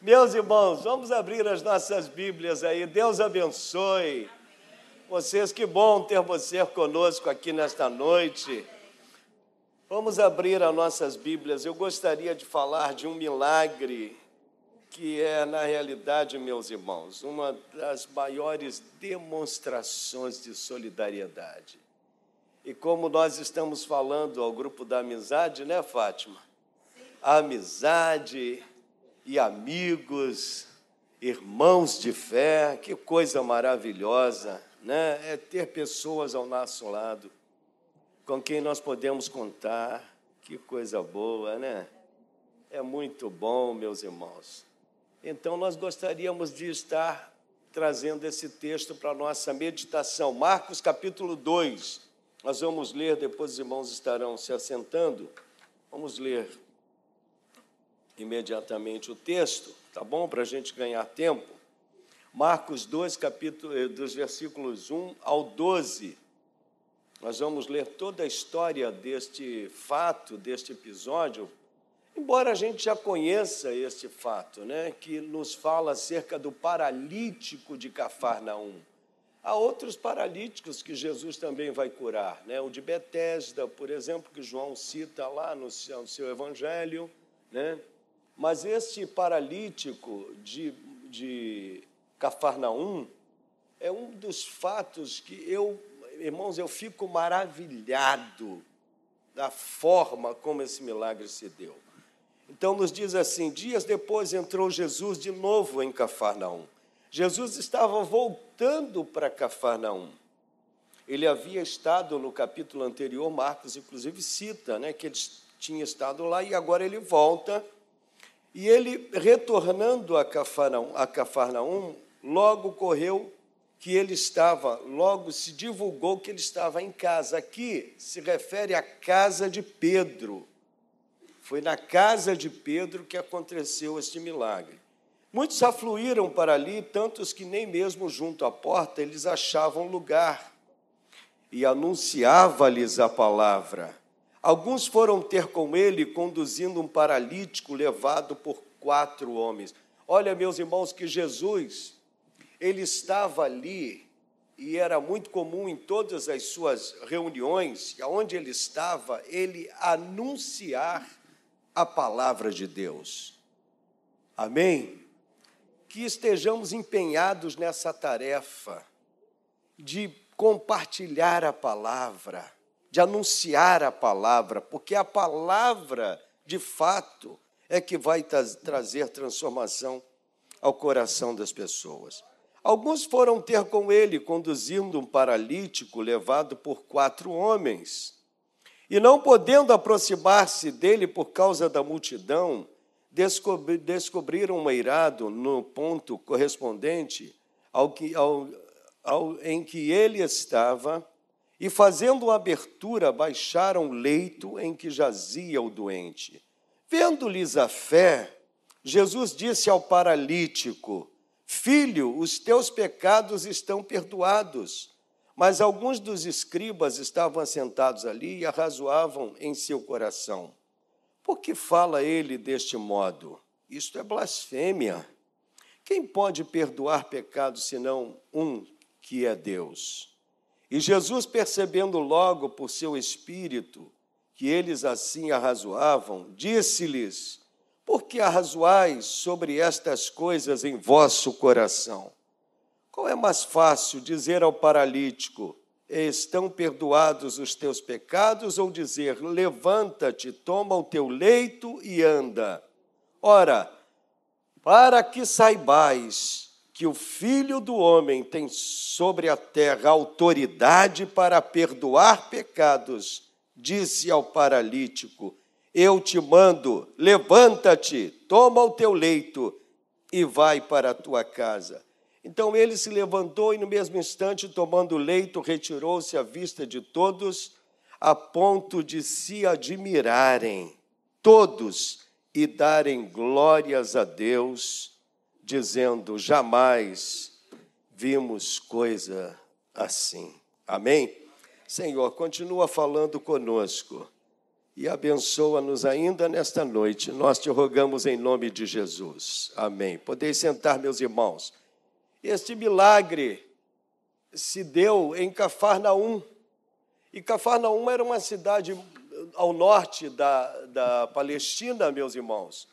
Meus irmãos, vamos abrir as nossas Bíblias aí. Deus abençoe. Vocês, que bom ter você conosco aqui nesta noite. Vamos abrir as nossas Bíblias. Eu gostaria de falar de um milagre que é, na realidade, meus irmãos, uma das maiores demonstrações de solidariedade. E como nós estamos falando ao grupo da amizade, né, Fátima? A amizade e amigos, irmãos de fé, que coisa maravilhosa, né? É ter pessoas ao nosso lado com quem nós podemos contar, que coisa boa, né? É muito bom, meus irmãos. Então, nós gostaríamos de estar trazendo esse texto para a nossa meditação. Marcos capítulo 2. Nós vamos ler, depois os irmãos estarão se assentando. Vamos ler imediatamente o texto, tá bom? Para a gente ganhar tempo. Marcos 2, capítulo, eh, dos versículos 1 ao 12. Nós vamos ler toda a história deste fato, deste episódio, embora a gente já conheça este fato, né, que nos fala acerca do paralítico de Cafarnaum. Há outros paralíticos que Jesus também vai curar, né? o de Betesda, por exemplo, que João cita lá no seu, no seu evangelho. Né? Mas este paralítico de, de Cafarnaum é um dos fatos que eu, irmãos, eu fico maravilhado da forma como esse milagre se deu. Então, nos diz assim: dias depois entrou Jesus de novo em Cafarnaum. Jesus estava voltando para Cafarnaum. Ele havia estado no capítulo anterior, Marcos, inclusive, cita né, que ele tinha estado lá e agora ele volta. E ele, retornando a Cafarnaum, a Cafarnaum, logo correu que ele estava, logo se divulgou que ele estava em casa. Aqui se refere à casa de Pedro. Foi na casa de Pedro que aconteceu este milagre. Muitos afluíram para ali, tantos que nem mesmo junto à porta eles achavam lugar. E anunciava-lhes a palavra. Alguns foram ter com ele, conduzindo um paralítico levado por quatro homens. Olha, meus irmãos, que Jesus, ele estava ali, e era muito comum em todas as suas reuniões, aonde ele estava, ele anunciar a palavra de Deus. Amém? Que estejamos empenhados nessa tarefa de compartilhar a palavra, de anunciar a palavra, porque a palavra, de fato, é que vai trazer transformação ao coração das pessoas. Alguns foram ter com ele, conduzindo um paralítico levado por quatro homens. E não podendo aproximar-se dele por causa da multidão, descobriram um eirado no ponto correspondente ao que, ao, ao, em que ele estava, e fazendo uma abertura, baixaram o leito em que jazia o doente. Vendo-lhes a fé, Jesus disse ao paralítico: Filho, os teus pecados estão perdoados. Mas alguns dos escribas estavam assentados ali e arrazoavam em seu coração: Por que fala ele deste modo? Isto é blasfêmia. Quem pode perdoar pecados senão um que é Deus? E Jesus, percebendo logo por seu espírito que eles assim arrazoavam, disse-lhes: Por que arrazoais sobre estas coisas em vosso coração? Qual é mais fácil dizer ao paralítico: Estão perdoados os teus pecados, ou dizer: Levanta-te, toma o teu leito e anda? Ora, para que saibais que o Filho do Homem tem sobre a terra autoridade para perdoar pecados, disse ao paralítico: Eu te mando, levanta-te, toma o teu leito e vai para a tua casa. Então ele se levantou e, no mesmo instante, tomando o leito, retirou-se à vista de todos, a ponto de se admirarem, todos, e darem glórias a Deus, dizendo: Jamais vimos coisa assim. Amém? Senhor, continua falando conosco e abençoa-nos ainda nesta noite. Nós te rogamos em nome de Jesus. Amém. Podeis sentar, meus irmãos. Este milagre se deu em Cafarnaum. E Cafarnaum era uma cidade ao norte da, da Palestina, meus irmãos.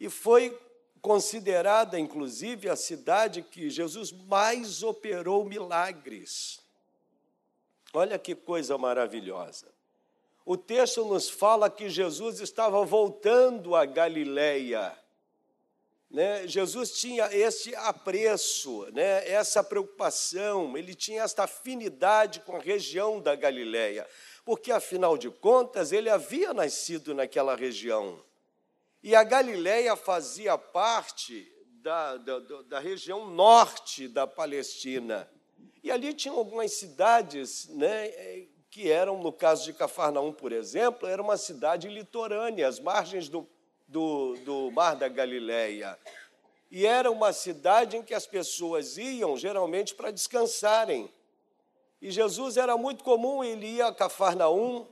E foi considerada, inclusive, a cidade que Jesus mais operou milagres. Olha que coisa maravilhosa. O texto nos fala que Jesus estava voltando a Galileia. Né? Jesus tinha esse apreço, né? essa preocupação, ele tinha esta afinidade com a região da Galileia, porque afinal de contas ele havia nascido naquela região. E a Galileia fazia parte da, da, da região norte da Palestina. E ali tinham algumas cidades né, que eram, no caso de Cafarnaum, por exemplo, era uma cidade litorânea, às margens do, do, do Mar da Galileia. E era uma cidade em que as pessoas iam geralmente para descansarem. E Jesus era muito comum, ele ia a Cafarnaum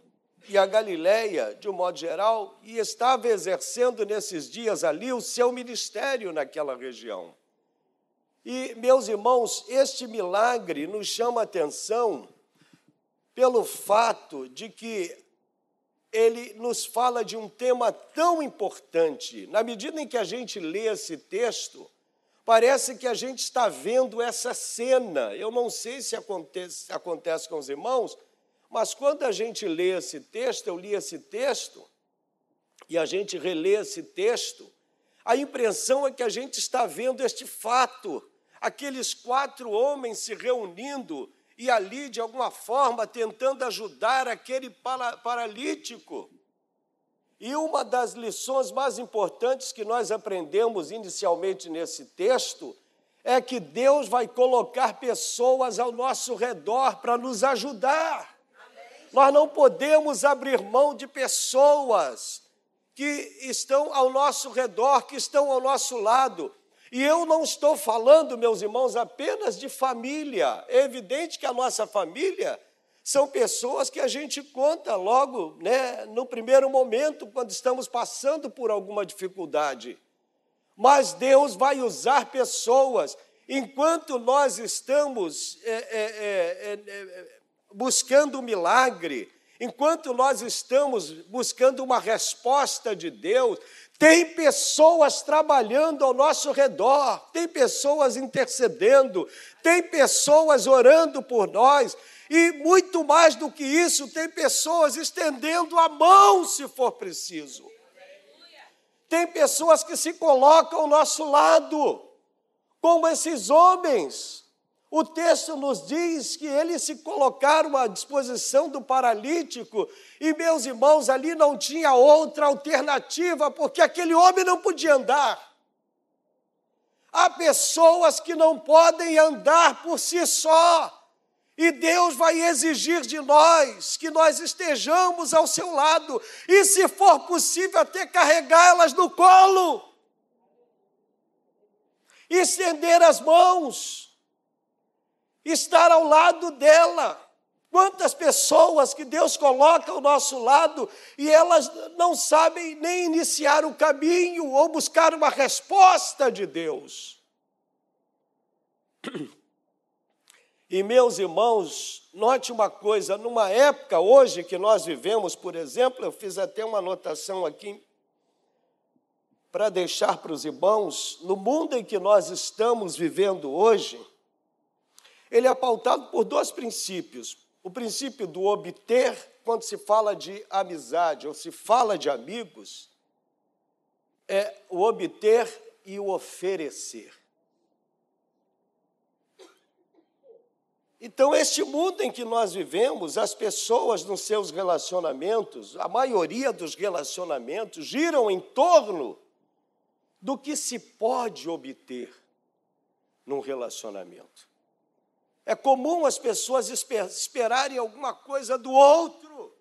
e a Galileia, de um modo geral, e estava exercendo nesses dias ali o seu ministério naquela região. E, meus irmãos, este milagre nos chama atenção pelo fato de que ele nos fala de um tema tão importante. Na medida em que a gente lê esse texto, parece que a gente está vendo essa cena. Eu não sei se acontece, acontece com os irmãos, mas quando a gente lê esse texto, eu li esse texto, e a gente relê esse texto, a impressão é que a gente está vendo este fato, aqueles quatro homens se reunindo e ali, de alguma forma, tentando ajudar aquele paralítico. E uma das lições mais importantes que nós aprendemos inicialmente nesse texto é que Deus vai colocar pessoas ao nosso redor para nos ajudar. Nós não podemos abrir mão de pessoas que estão ao nosso redor, que estão ao nosso lado. E eu não estou falando, meus irmãos, apenas de família. É evidente que a nossa família são pessoas que a gente conta logo, né, no primeiro momento, quando estamos passando por alguma dificuldade. Mas Deus vai usar pessoas enquanto nós estamos é, é, é, é, é buscando o milagre, enquanto nós estamos buscando uma resposta de Deus, tem pessoas trabalhando ao nosso redor, tem pessoas intercedendo, tem pessoas orando por nós, e muito mais do que isso, tem pessoas estendendo a mão se for preciso. Tem pessoas que se colocam ao nosso lado, como esses homens o texto nos diz que eles se colocaram à disposição do paralítico, e meus irmãos, ali não tinha outra alternativa, porque aquele homem não podia andar. Há pessoas que não podem andar por si só, e Deus vai exigir de nós que nós estejamos ao seu lado, e se for possível, até carregá-las no colo, estender as mãos estar ao lado dela. Quantas pessoas que Deus coloca ao nosso lado e elas não sabem nem iniciar o caminho ou buscar uma resposta de Deus. E meus irmãos, note uma coisa: numa época hoje que nós vivemos, por exemplo, eu fiz até uma anotação aqui para deixar para os irmãos, no mundo em que nós estamos vivendo hoje, ele é pautado por dois princípios. O princípio do obter, quando se fala de amizade ou se fala de amigos, é o obter e o oferecer. Então, este mundo em que nós vivemos, as pessoas nos seus relacionamentos, a maioria dos relacionamentos giram em torno do que se pode obter num relacionamento. É comum as pessoas esperarem alguma coisa do outro,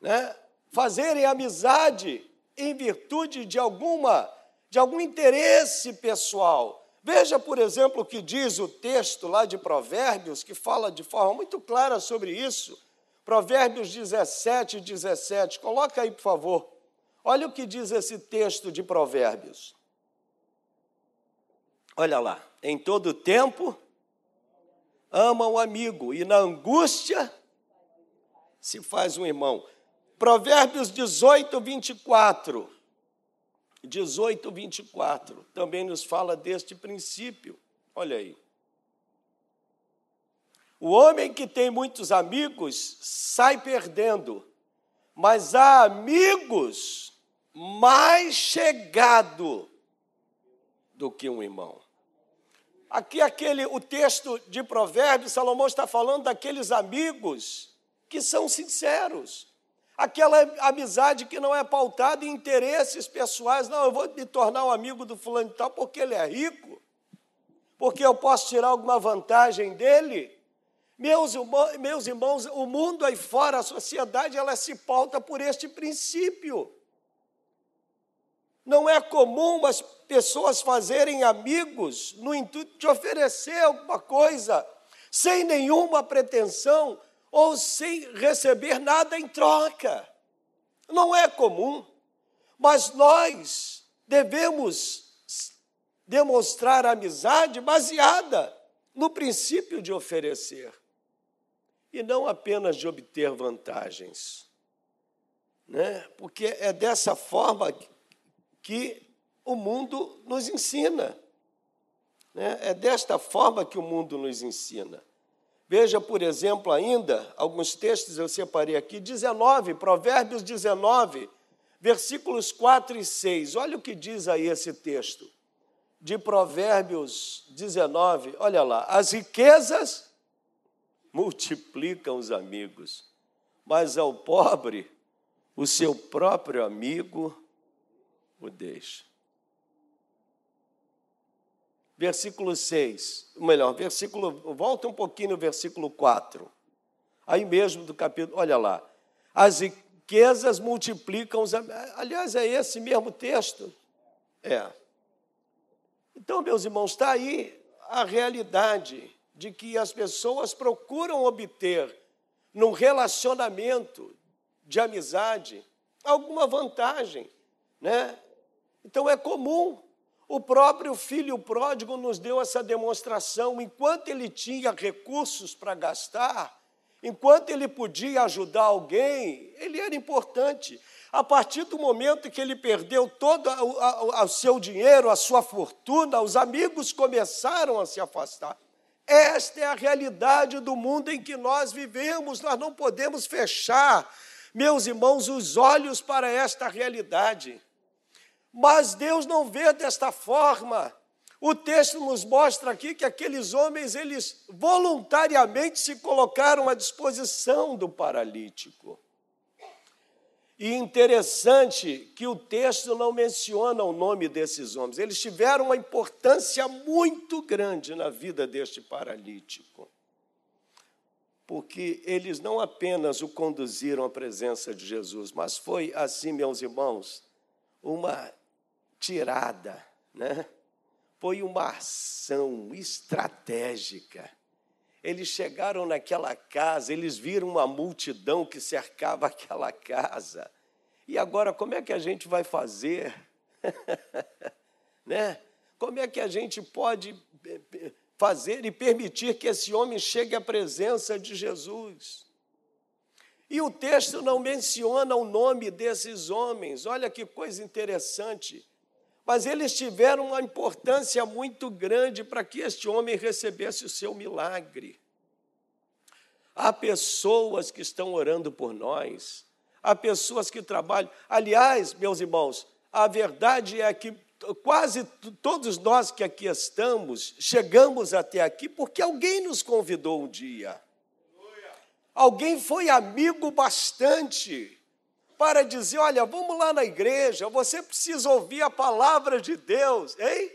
né? fazerem amizade em virtude de alguma de algum interesse pessoal. Veja, por exemplo, o que diz o texto lá de Provérbios, que fala de forma muito clara sobre isso. Provérbios 17, 17. Coloca aí, por favor. Olha o que diz esse texto de Provérbios. Olha lá. Em todo tempo, ama o amigo, e na angústia se faz um irmão. Provérbios 18, 24. 18, 24 também nos fala deste princípio. Olha aí. O homem que tem muitos amigos sai perdendo, mas há amigos mais chegado do que um irmão. Aqui aquele o texto de Provérbios, Salomão está falando daqueles amigos que são sinceros. Aquela amizade que não é pautada em interesses pessoais, não, eu vou me tornar um amigo do fulano e tal porque ele é rico, porque eu posso tirar alguma vantagem dele. Meus, meus irmãos, o mundo aí fora, a sociedade, ela se pauta por este princípio. Não é comum as pessoas fazerem amigos no intuito de oferecer alguma coisa, sem nenhuma pretensão ou sem receber nada em troca. Não é comum, mas nós devemos demonstrar amizade baseada no princípio de oferecer e não apenas de obter vantagens. Né? Porque é dessa forma que o mundo nos ensina. Né? É desta forma que o mundo nos ensina. Veja, por exemplo, ainda, alguns textos eu separei aqui, 19, Provérbios 19, versículos 4 e 6. Olha o que diz aí esse texto. De Provérbios 19, olha lá. As riquezas multiplicam os amigos, mas ao pobre, o seu próprio amigo o deixa. Versículo 6, melhor, versículo, volta um pouquinho no versículo 4. Aí mesmo do capítulo, olha lá. As riquezas multiplicam os Aliás, é esse mesmo texto. É. Então, meus irmãos, está aí a realidade de que as pessoas procuram obter num relacionamento de amizade alguma vantagem, né? Então é comum. O próprio filho pródigo nos deu essa demonstração. Enquanto ele tinha recursos para gastar, enquanto ele podia ajudar alguém, ele era importante. A partir do momento que ele perdeu todo o seu dinheiro, a sua fortuna, os amigos começaram a se afastar. Esta é a realidade do mundo em que nós vivemos. Nós não podemos fechar, meus irmãos, os olhos para esta realidade. Mas Deus não vê desta forma. O texto nos mostra aqui que aqueles homens, eles voluntariamente se colocaram à disposição do paralítico. E interessante que o texto não menciona o nome desses homens. Eles tiveram uma importância muito grande na vida deste paralítico. Porque eles não apenas o conduziram à presença de Jesus, mas foi assim, meus irmãos, uma tirada, né? Foi uma ação estratégica. Eles chegaram naquela casa, eles viram uma multidão que cercava aquela casa. E agora, como é que a gente vai fazer? né? Como é que a gente pode eh, fazer e permitir que esse homem chegue à presença de Jesus? E o texto não menciona o nome desses homens. Olha que coisa interessante mas eles tiveram uma importância muito grande para que este homem recebesse o seu milagre. Há pessoas que estão orando por nós, há pessoas que trabalham. Aliás, meus irmãos, a verdade é que quase todos nós que aqui estamos chegamos até aqui porque alguém nos convidou um dia. Alguém foi amigo bastante para dizer: olha, vamos lá na igreja, você precisa ouvir a palavra de Deus, hein?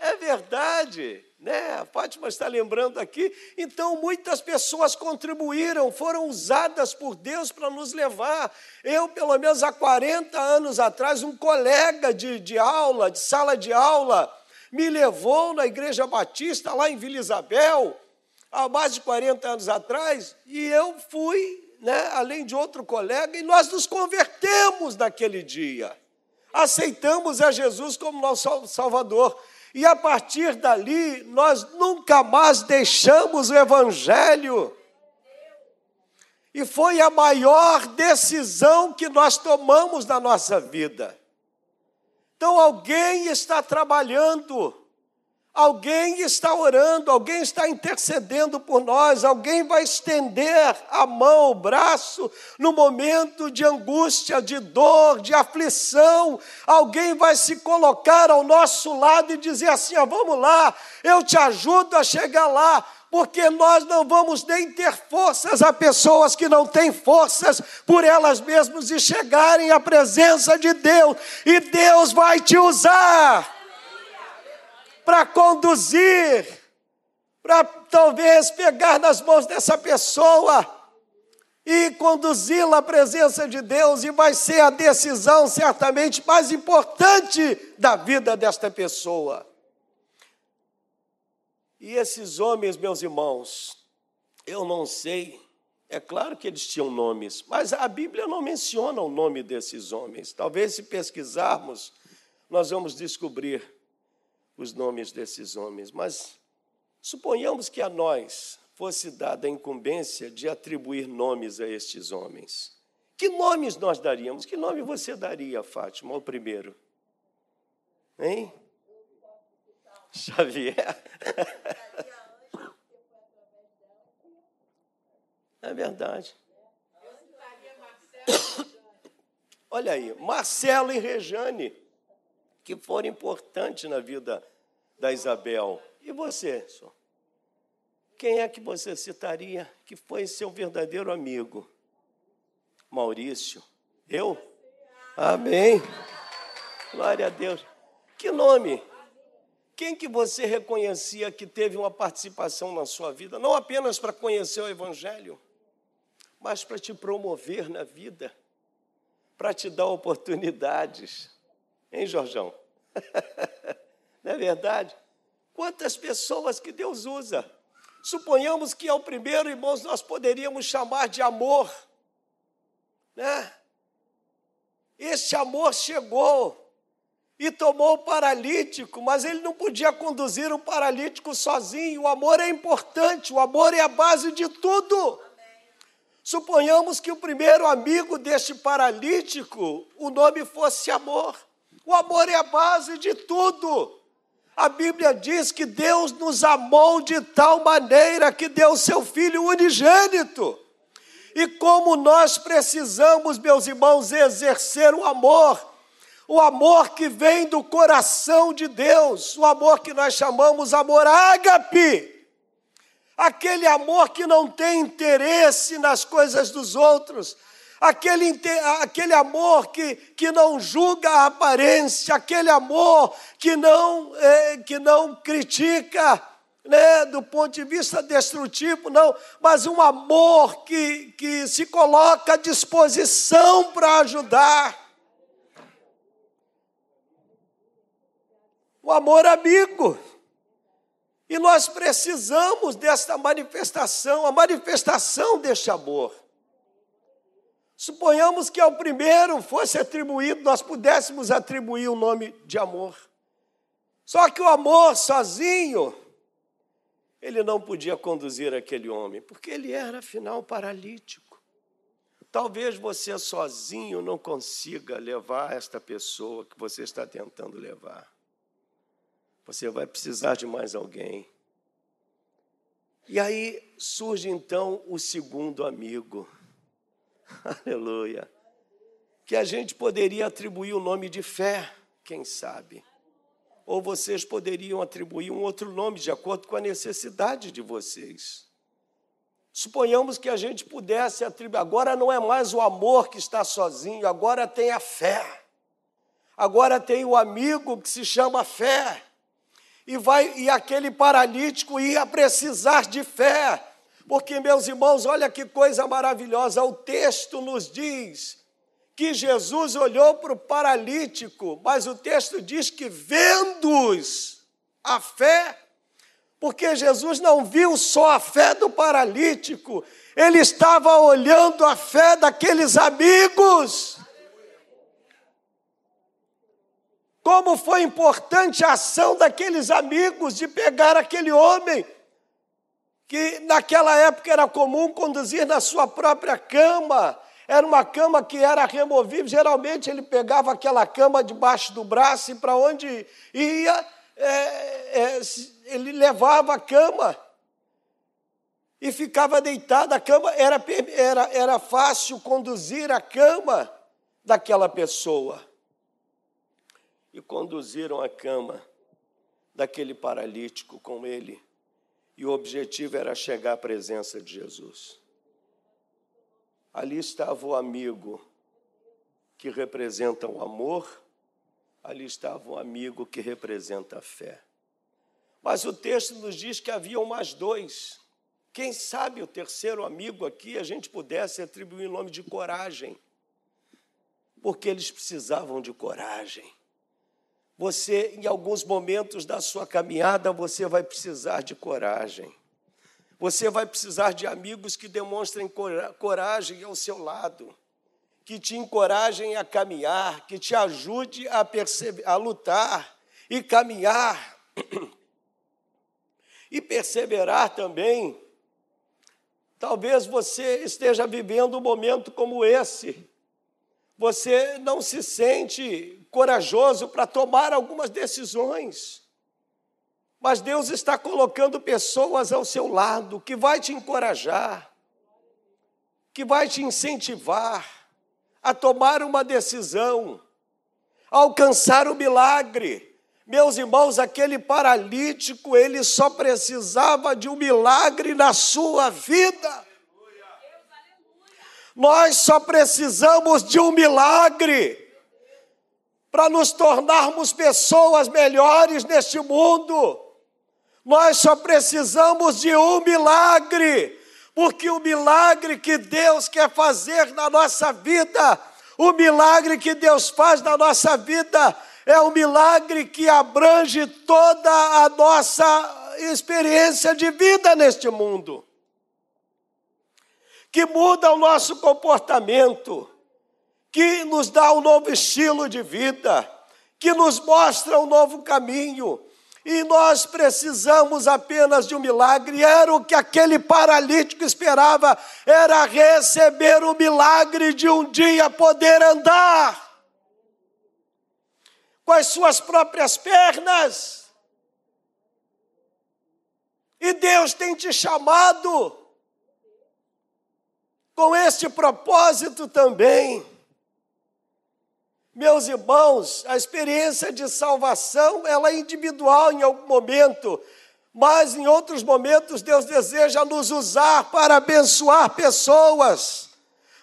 É verdade, né? A Fátima está lembrando aqui. Então, muitas pessoas contribuíram, foram usadas por Deus para nos levar. Eu, pelo menos há 40 anos atrás, um colega de, de aula, de sala de aula, me levou na Igreja Batista, lá em Vila Isabel, há mais de 40 anos atrás, e eu fui, né, além de outro colega, e nós nos convertemos naquele dia. Aceitamos a Jesus como nosso Salvador. E a partir dali, nós nunca mais deixamos o Evangelho. E foi a maior decisão que nós tomamos na nossa vida. Então, alguém está trabalhando Alguém está orando, alguém está intercedendo por nós, alguém vai estender a mão, o braço, no momento de angústia, de dor, de aflição. Alguém vai se colocar ao nosso lado e dizer assim: ó, vamos lá, eu te ajudo a chegar lá, porque nós não vamos nem ter forças a pessoas que não têm forças por elas mesmas e chegarem à presença de Deus, e Deus vai te usar para conduzir, para talvez pegar nas mãos dessa pessoa e conduzi-la à presença de Deus, e vai ser a decisão certamente mais importante da vida desta pessoa. E esses homens, meus irmãos, eu não sei, é claro que eles tinham nomes, mas a Bíblia não menciona o nome desses homens. Talvez se pesquisarmos, nós vamos descobrir os nomes desses homens, mas suponhamos que a nós fosse dada a incumbência de atribuir nomes a estes homens. Que nomes nós daríamos? Que nome você daria, Fátima, o primeiro? Hein? Xavier? É verdade. Olha aí, Marcelo e Rejane que foram importantes na vida da Isabel. E você? Quem é que você citaria que foi seu verdadeiro amigo? Maurício. Eu? Amém. Glória a Deus. Que nome? Quem que você reconhecia que teve uma participação na sua vida, não apenas para conhecer o Evangelho, mas para te promover na vida, para te dar oportunidades, Hein, Jorjão? Não é verdade? Quantas pessoas que Deus usa. Suponhamos que ao primeiro, irmãos, nós poderíamos chamar de amor. Né? Este amor chegou e tomou o paralítico, mas ele não podia conduzir o paralítico sozinho. O amor é importante, o amor é a base de tudo. Suponhamos que o primeiro amigo deste paralítico, o nome fosse amor. O amor é a base de tudo. A Bíblia diz que Deus nos amou de tal maneira que deu seu Filho unigênito. E como nós precisamos, meus irmãos, exercer o amor, o amor que vem do coração de Deus, o amor que nós chamamos amor ágape, aquele amor que não tem interesse nas coisas dos outros, aquele, aquele amor que, que não julga a aparência, aquele amor que não, é, que não critica, né, do ponto de vista destrutivo, não, mas um amor que, que se coloca à disposição para ajudar. O amor amigo. E nós precisamos desta manifestação, a manifestação deste amor. Suponhamos que ao primeiro fosse atribuído, nós pudéssemos atribuir o nome de amor. Só que o amor sozinho, ele não podia conduzir aquele homem, porque ele era, afinal, paralítico. Talvez você sozinho não consiga levar esta pessoa que você está tentando levar. Você vai precisar de mais alguém. E aí surge então o segundo amigo. Aleluia. Que a gente poderia atribuir o nome de fé, quem sabe. Ou vocês poderiam atribuir um outro nome de acordo com a necessidade de vocês. Suponhamos que a gente pudesse atribuir. Agora não é mais o amor que está sozinho, agora tem a fé. Agora tem o amigo que se chama fé. E vai e aquele paralítico ia precisar de fé. Porque, meus irmãos, olha que coisa maravilhosa, o texto nos diz que Jesus olhou para o paralítico, mas o texto diz que vendo-os a fé, Porque Jesus não viu só a fé do paralítico, ele estava olhando a fé daqueles amigos. Como foi importante a ação daqueles amigos de pegar aquele homem, que naquela época era comum conduzir na sua própria cama, era uma cama que era removível, geralmente ele pegava aquela cama debaixo do braço e para onde ia, é, é, ele levava a cama e ficava deitado. A cama era, era, era fácil conduzir a cama daquela pessoa e conduziram a cama daquele paralítico com ele. E o objetivo era chegar à presença de Jesus. Ali estava o amigo que representa o amor, ali estava o amigo que representa a fé. Mas o texto nos diz que haviam mais dois. Quem sabe o terceiro amigo aqui a gente pudesse atribuir o nome de coragem, porque eles precisavam de coragem. Você, em alguns momentos da sua caminhada, você vai precisar de coragem. Você vai precisar de amigos que demonstrem coragem ao seu lado, que te encorajem a caminhar, que te ajude a, a lutar e caminhar e perseverar também. Talvez você esteja vivendo um momento como esse, você não se sente corajoso para tomar algumas decisões. Mas Deus está colocando pessoas ao seu lado que vai te encorajar, que vai te incentivar a tomar uma decisão, a alcançar o milagre. Meus irmãos, aquele paralítico, ele só precisava de um milagre na sua vida. Nós só precisamos de um milagre para nos tornarmos pessoas melhores neste mundo. Nós só precisamos de um milagre, porque o milagre que Deus quer fazer na nossa vida, o milagre que Deus faz na nossa vida, é um milagre que abrange toda a nossa experiência de vida neste mundo que muda o nosso comportamento, que nos dá um novo estilo de vida, que nos mostra um novo caminho. E nós precisamos apenas de um milagre. Era o que aquele paralítico esperava, era receber o milagre de um dia poder andar com as suas próprias pernas. E Deus tem te chamado com este propósito também. Meus irmãos, a experiência de salvação, ela é individual em algum momento, mas em outros momentos Deus deseja nos usar para abençoar pessoas,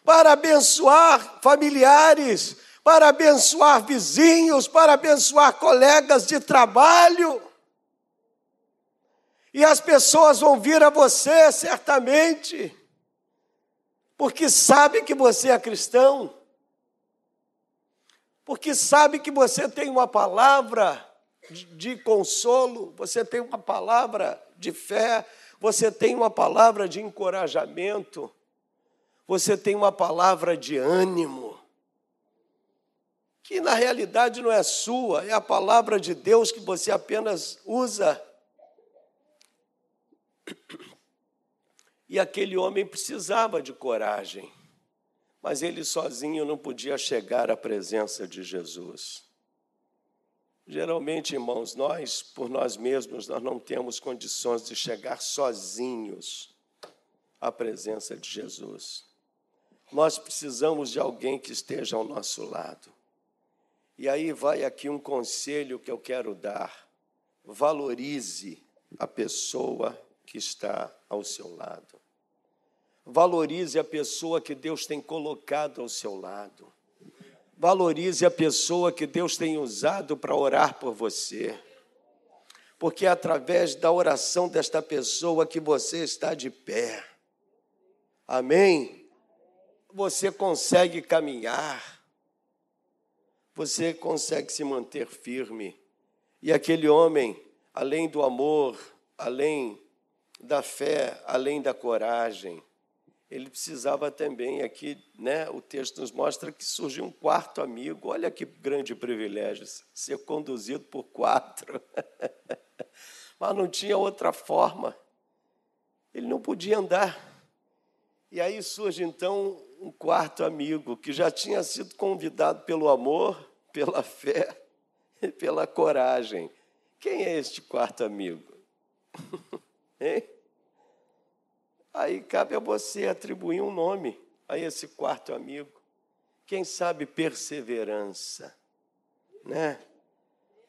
para abençoar familiares, para abençoar vizinhos, para abençoar colegas de trabalho. E as pessoas vão vir a você certamente porque sabe que você é cristão, porque sabe que você tem uma palavra de consolo, você tem uma palavra de fé, você tem uma palavra de encorajamento, você tem uma palavra de ânimo, que na realidade não é sua, é a palavra de Deus que você apenas usa e aquele homem precisava de coragem, mas ele sozinho não podia chegar à presença de Jesus. Geralmente, irmãos, nós, por nós mesmos, nós não temos condições de chegar sozinhos à presença de Jesus. Nós precisamos de alguém que esteja ao nosso lado. E aí vai aqui um conselho que eu quero dar. Valorize a pessoa que está ao seu lado. Valorize a pessoa que Deus tem colocado ao seu lado. Valorize a pessoa que Deus tem usado para orar por você. Porque é através da oração desta pessoa que você está de pé. Amém? Você consegue caminhar. Você consegue se manter firme. E aquele homem, além do amor, além da fé, além da coragem, ele precisava também, aqui, né, o texto nos mostra que surgiu um quarto amigo. Olha que grande privilégio, ser conduzido por quatro. Mas não tinha outra forma. Ele não podia andar. E aí surge então um quarto amigo que já tinha sido convidado pelo amor, pela fé e pela coragem. Quem é este quarto amigo? hein? Aí cabe a você atribuir um nome a esse quarto amigo. Quem sabe perseverança, né?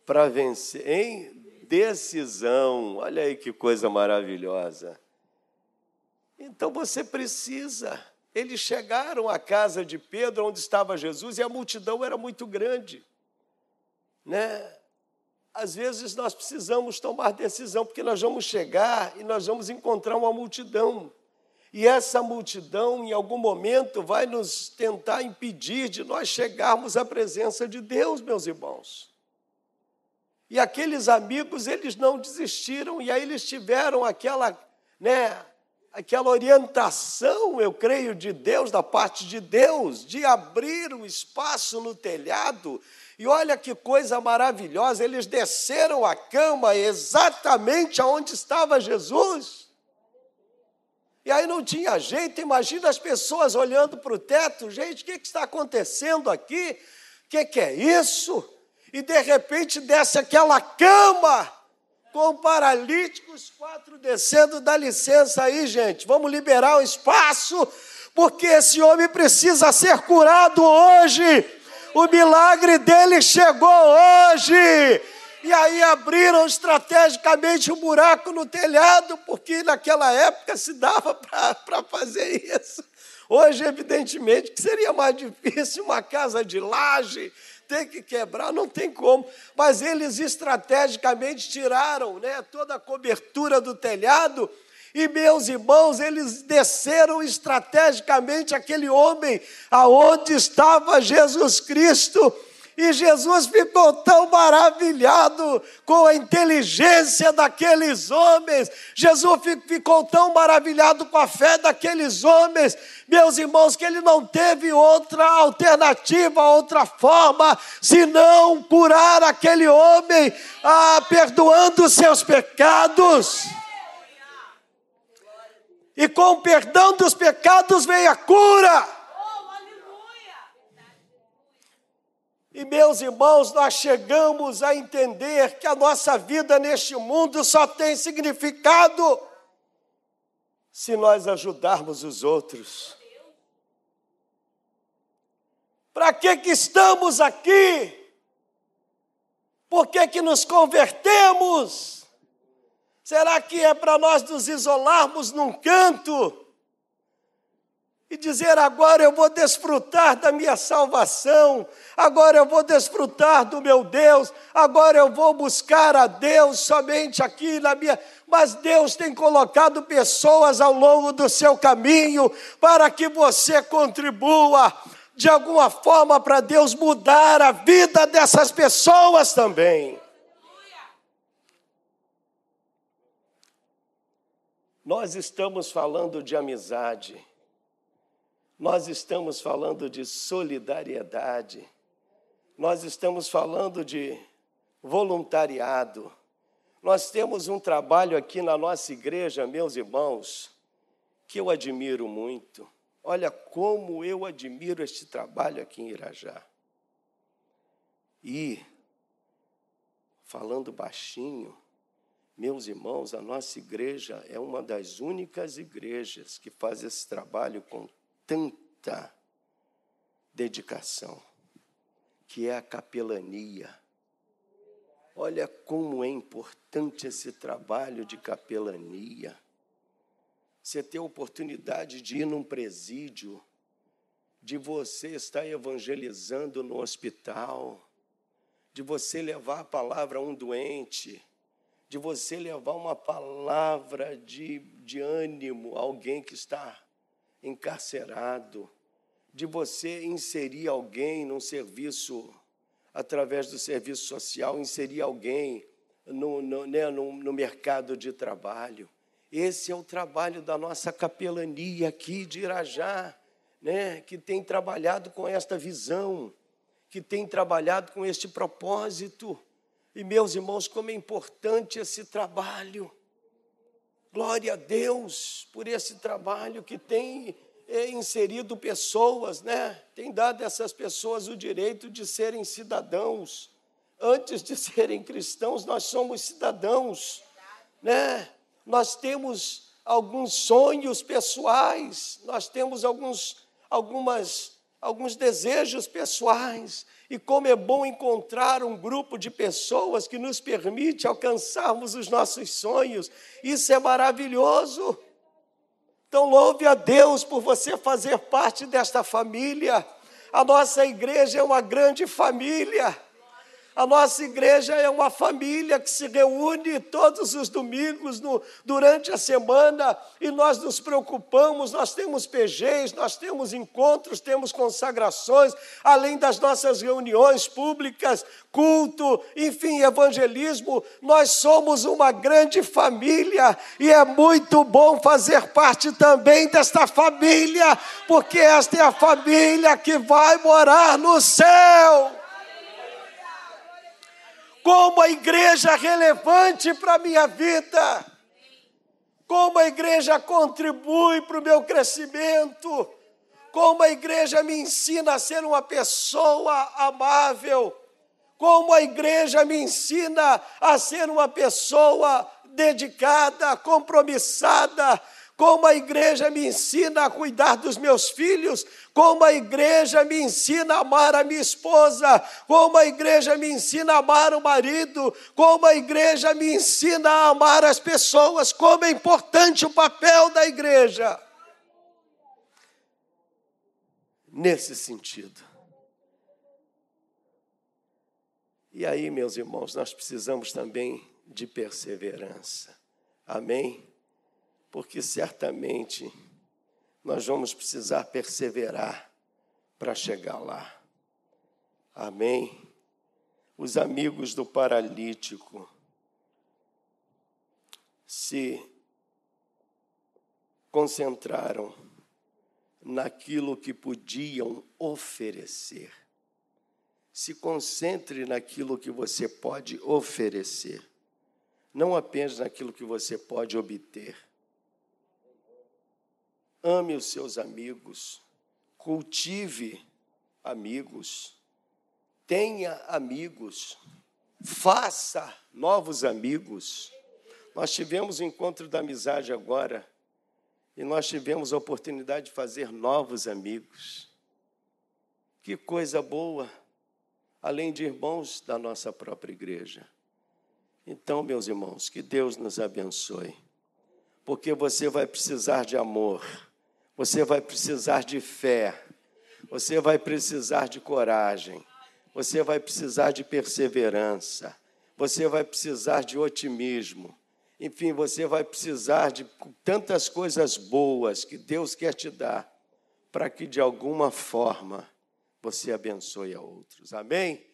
Para vencer, em decisão. Olha aí que coisa maravilhosa. Então você precisa. Eles chegaram à casa de Pedro, onde estava Jesus, e a multidão era muito grande. Né? Às vezes nós precisamos tomar decisão, porque nós vamos chegar e nós vamos encontrar uma multidão. E essa multidão, em algum momento, vai nos tentar impedir de nós chegarmos à presença de Deus, meus irmãos. E aqueles amigos, eles não desistiram, e aí eles tiveram aquela, né, aquela orientação, eu creio, de Deus, da parte de Deus, de abrir o espaço no telhado e olha que coisa maravilhosa, eles desceram a cama exatamente aonde estava Jesus. E aí não tinha jeito, imagina as pessoas olhando para o teto, gente, o que, que está acontecendo aqui? O que, que é isso? E de repente desce aquela cama com paralíticos, quatro descendo, dá licença aí, gente, vamos liberar o espaço, porque esse homem precisa ser curado hoje. O milagre dele chegou hoje. E aí abriram estrategicamente um buraco no telhado, porque naquela época se dava para fazer isso. Hoje, evidentemente, que seria mais difícil uma casa de laje ter que quebrar, não tem como. Mas eles estrategicamente tiraram né, toda a cobertura do telhado e meus irmãos, eles desceram estrategicamente aquele homem aonde estava Jesus Cristo. E Jesus ficou tão maravilhado com a inteligência daqueles homens. Jesus ficou tão maravilhado com a fé daqueles homens, meus irmãos, que ele não teve outra alternativa, outra forma, senão curar aquele homem, ah, perdoando seus pecados. E com o perdão dos pecados vem a cura. E meus irmãos, nós chegamos a entender que a nossa vida neste mundo só tem significado se nós ajudarmos os outros. Para que, que estamos aqui? Por que, que nos convertemos? Será que é para nós nos isolarmos num canto e dizer agora eu vou desfrutar da minha salvação, agora eu vou desfrutar do meu Deus, agora eu vou buscar a Deus somente aqui na minha. Mas Deus tem colocado pessoas ao longo do seu caminho para que você contribua de alguma forma para Deus mudar a vida dessas pessoas também. Nós estamos falando de amizade, nós estamos falando de solidariedade, nós estamos falando de voluntariado. Nós temos um trabalho aqui na nossa igreja, meus irmãos, que eu admiro muito. Olha como eu admiro este trabalho aqui em Irajá. E, falando baixinho, meus irmãos, a nossa igreja é uma das únicas igrejas que faz esse trabalho com tanta dedicação, que é a capelania. Olha como é importante esse trabalho de capelania. Você ter a oportunidade de ir num presídio, de você estar evangelizando no hospital, de você levar a palavra a um doente, de você levar uma palavra de, de ânimo a alguém que está encarcerado, de você inserir alguém num serviço, através do serviço social, inserir alguém no, no, né, no, no mercado de trabalho. Esse é o trabalho da nossa capelania aqui de Irajá, né, que tem trabalhado com esta visão, que tem trabalhado com este propósito. E, meus irmãos, como é importante esse trabalho. Glória a Deus por esse trabalho que tem é, inserido pessoas, né? Tem dado a essas pessoas o direito de serem cidadãos. Antes de serem cristãos, nós somos cidadãos, né? Nós temos alguns sonhos pessoais, nós temos alguns, algumas, alguns desejos pessoais. E como é bom encontrar um grupo de pessoas que nos permite alcançarmos os nossos sonhos. Isso é maravilhoso. Então, louve a Deus por você fazer parte desta família. A nossa igreja é uma grande família. A nossa igreja é uma família que se reúne todos os domingos no, durante a semana e nós nos preocupamos. Nós temos PGs, nós temos encontros, temos consagrações, além das nossas reuniões públicas, culto, enfim, evangelismo. Nós somos uma grande família e é muito bom fazer parte também desta família, porque esta é a família que vai morar no céu como a igreja relevante para a minha vida, como a igreja contribui para o meu crescimento, como a igreja me ensina a ser uma pessoa amável, como a igreja me ensina a ser uma pessoa dedicada, compromissada, como a igreja me ensina a cuidar dos meus filhos, como a igreja me ensina a amar a minha esposa, como a igreja me ensina a amar o marido, como a igreja me ensina a amar as pessoas, como é importante o papel da igreja. Nesse sentido. E aí, meus irmãos, nós precisamos também de perseverança. Amém? Porque certamente nós vamos precisar perseverar para chegar lá. Amém? Os amigos do paralítico se concentraram naquilo que podiam oferecer. Se concentre naquilo que você pode oferecer, não apenas naquilo que você pode obter. Ame os seus amigos, cultive amigos, tenha amigos, faça novos amigos. Nós tivemos o encontro da amizade agora e nós tivemos a oportunidade de fazer novos amigos. Que coisa boa, além de irmãos da nossa própria igreja. Então, meus irmãos, que Deus nos abençoe, porque você vai precisar de amor você vai precisar de fé, você vai precisar de coragem, você vai precisar de perseverança, você vai precisar de otimismo. Enfim, você vai precisar de tantas coisas boas que Deus quer te dar, para que de alguma forma você abençoe a outros. Amém?